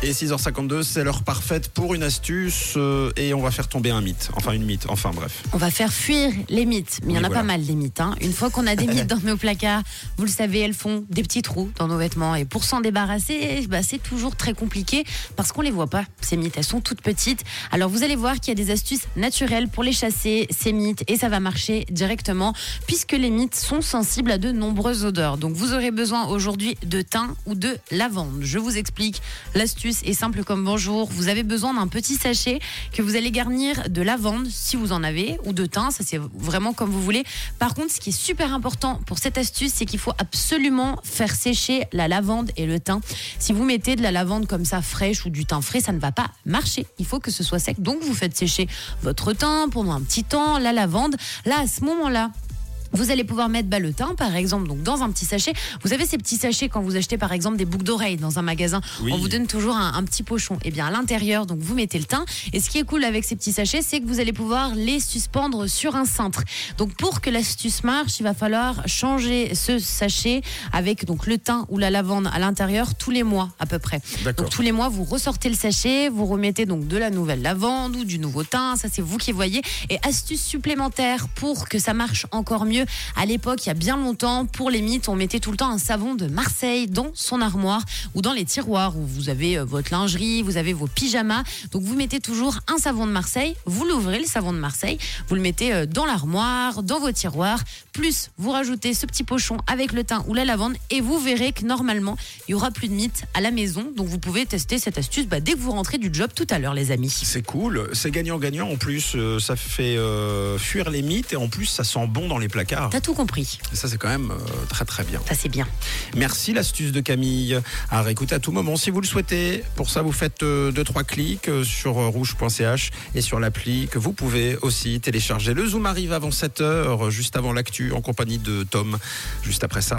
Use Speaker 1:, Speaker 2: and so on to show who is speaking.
Speaker 1: Et 6h52, c'est l'heure parfaite pour une astuce euh, et on va faire tomber un mythe. Enfin, une mythe. Enfin, bref.
Speaker 2: On va faire fuir les mythes. Mais il y en a
Speaker 1: voilà.
Speaker 2: pas mal des mythes. hein. Une fois qu'on a des mythes dans nos placards, vous le savez, elles font des petits trous dans nos vêtements. Et pour s'en débarrasser, bah, c'est toujours très compliqué parce qu'on les voit pas, ces mythes. Elles sont toutes petites. Alors vous allez voir qu'il y a des astuces naturelles pour les chasser, ces mythes. Et ça va marcher directement puisque les mythes sont sensibles à de nombreuses odeurs. Donc vous aurez besoin aujourd'hui de thym ou de lavande. Je vous explique. L'astuce est simple comme bonjour. Vous avez besoin d'un petit sachet que vous allez garnir de lavande si vous en avez ou de thym. Ça c'est vraiment comme vous voulez. Par contre, ce qui est super important pour cette astuce, c'est qu'il faut absolument faire sécher la lavande et le thym. Si vous mettez de la lavande comme ça fraîche ou du thym frais, ça ne va pas marcher. Il faut que ce soit sec. Donc vous faites sécher votre thym pendant un petit temps, la lavande. Là, à ce moment-là, vous allez pouvoir mettre bah, le thym, par exemple, donc dans un petit sachet. Vous avez ces petits sachets quand vous achetez, par exemple, des boucles d'oreilles dans un magasin.
Speaker 1: Oui.
Speaker 2: On vous donne toujours un, un petit pochon. Et bien, à l'intérieur, donc vous mettez le thym. Et ce qui est cool avec ces petits sachets, c'est que vous allez pouvoir les suspendre sur un cintre. Donc, pour que l'astuce marche, il va falloir changer ce sachet avec donc le thym ou la lavande à l'intérieur tous les mois à peu près. Donc tous les mois, vous ressortez le sachet, vous remettez donc de la nouvelle lavande ou du nouveau thym, ça c'est vous qui voyez. Et astuce supplémentaire pour que ça marche encore mieux, à l'époque, il y a bien longtemps, pour les mythes, on mettait tout le temps un savon de Marseille dans son armoire ou dans les tiroirs où vous avez euh, votre lingerie, vous avez vos pyjamas. Donc vous mettez toujours un savon de Marseille, vous l'ouvrez le savon de Marseille, vous le mettez euh, dans l'armoire, dans vos tiroirs, plus vous rajoutez ce petit pochon avec le thym ou la lavande et vous verrez que normalement, il y aura plus de mythes à la maison. Donc vous pouvez tester cette astuce bah, dès que vous rentrez du job tout à l'heure les amis.
Speaker 1: C'est cool, c'est gagnant-gagnant. En plus, euh, ça fait fuir les mythes et en plus, ça sent bon dans les placards.
Speaker 2: T'as tout compris.
Speaker 1: Et ça, c'est quand même euh, très très bien.
Speaker 2: Ça c'est bien.
Speaker 1: Merci l'astuce de Camille. À réécouter à tout moment si vous le souhaitez. Pour ça, vous faites 2-3 clics euh, sur euh, rouge.ch et sur l'appli que vous pouvez aussi télécharger. Le Zoom arrive avant 7h, juste avant l'actu, en compagnie de Tom, juste après ça.